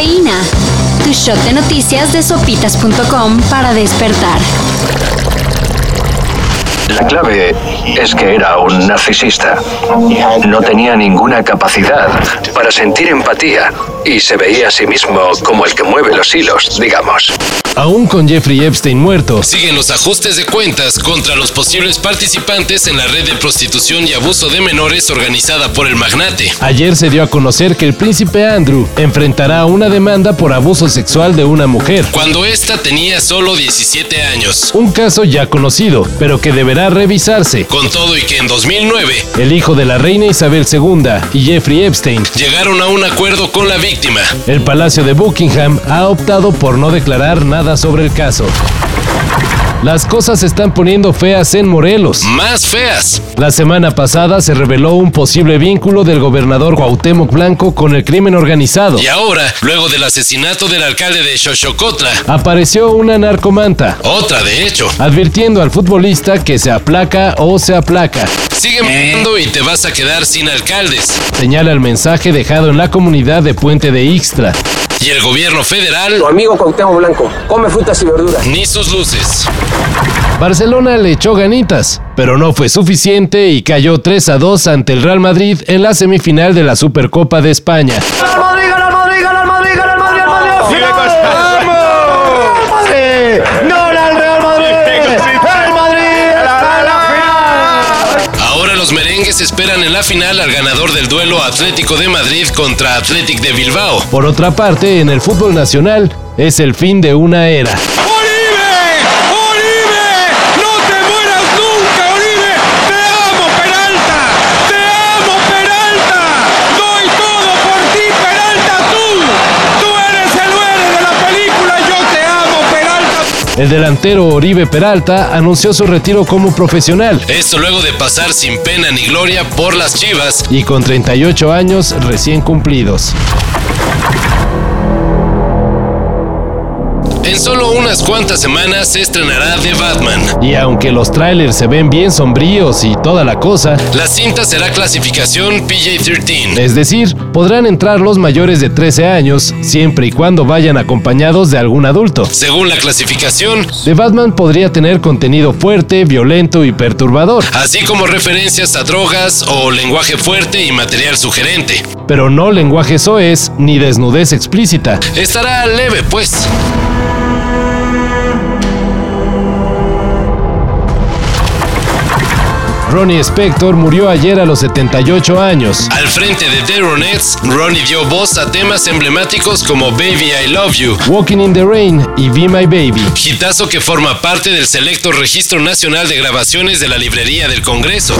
Cafeína. Tu shot de noticias de sopitas.com para despertar. La clave es que era un narcisista. No tenía ninguna capacidad para sentir empatía y se veía a sí mismo como el que mueve los hilos, digamos. Aún con Jeffrey Epstein muerto, Siguen los ajustes de cuentas contra los posibles participantes en la red de prostitución y abuso de menores organizada por el magnate. ayer se dio a conocer que el príncipe Andrew enfrentará una demanda por abuso sexual de una mujer. Cuando ésta tenía solo 17 años. Un caso ya conocido, pero que deberá revisarse. Con todo y que en 2009 El hijo de la reina Isabel II y Jeffrey Epstein. llegaron a un acuerdo con la víctima. El Palacio de Buckingham ha optado por no declarar nada sobre el caso. Las cosas se están poniendo feas en Morelos. Más feas. La semana pasada se reveló un posible vínculo del gobernador Cuauhtémoc Blanco con el crimen organizado. Y ahora, luego del asesinato del alcalde de Xochocotla, Apareció una narcomanta, otra de hecho, advirtiendo al futbolista que se aplaca o se aplaca. sigue mandando y te vas a quedar sin alcaldes. Señala el mensaje dejado en la comunidad de Puente de Ixtra. Y el gobierno federal, Tu amigo Cuauhtémoc Blanco, come frutas y verduras. ni sus luces. Barcelona le echó ganitas, pero no fue suficiente y cayó 3 a 2 ante el Real Madrid en la semifinal de la Supercopa de España. Ahora los merengues esperan en la final al ganador del duelo Atlético de Madrid contra Athletic de Bilbao. Por otra parte, en el fútbol nacional es el fin de una era. ¡Oribe! ¡Oribe! ¡No te mueras nunca, Oribe! ¡Te amo, Peralta! ¡Te amo, Peralta! ¡Doy todo por ti, Peralta! ¡Tú! ¡Tú eres el héroe de la película! ¡Yo te amo, Peralta! El delantero Oribe Peralta anunció su retiro como profesional Esto luego de pasar sin pena ni gloria por las chivas. y con 38 años recién cumplidos. En solo unas cuantas semanas se estrenará The Batman. Y aunque los trailers se ven bien sombríos y toda la cosa, La cinta será clasificación PJ-13. es decir, podrán entrar los mayores de 13 años siempre y cuando vayan acompañados de algún adulto. Según la clasificación, The Batman podría tener contenido fuerte, violento y perturbador, así como referencias a drogas o lenguaje fuerte y material sugerente. pero no lenguaje soez ni desnudez explícita. Estará leve, pues. Ronnie Spector murió ayer a los 78 años. Al frente de The Ronettes, Ronnie dio voz a temas emblemáticos como Baby I Love You, Walking in the Rain y Be My Baby. hitazo que forma parte del selecto Registro Nacional de Grabaciones de la Librería del Congreso.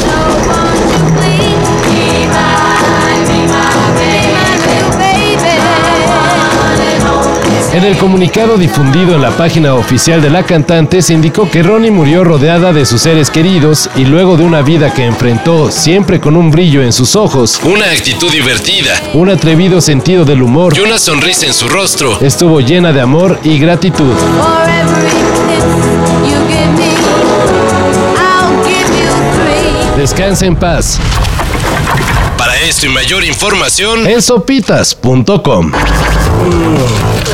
En el comunicado difundido en la página oficial de la cantante se indicó que Ronnie murió rodeada de sus seres queridos y luego de una vida que enfrentó siempre con un brillo en sus ojos, Una actitud divertida un atrevido sentido del humor, y una sonrisa en su rostro. estuvo llena de amor y gratitud. Descansa en paz Para esto y mayor información, en sopitas.com.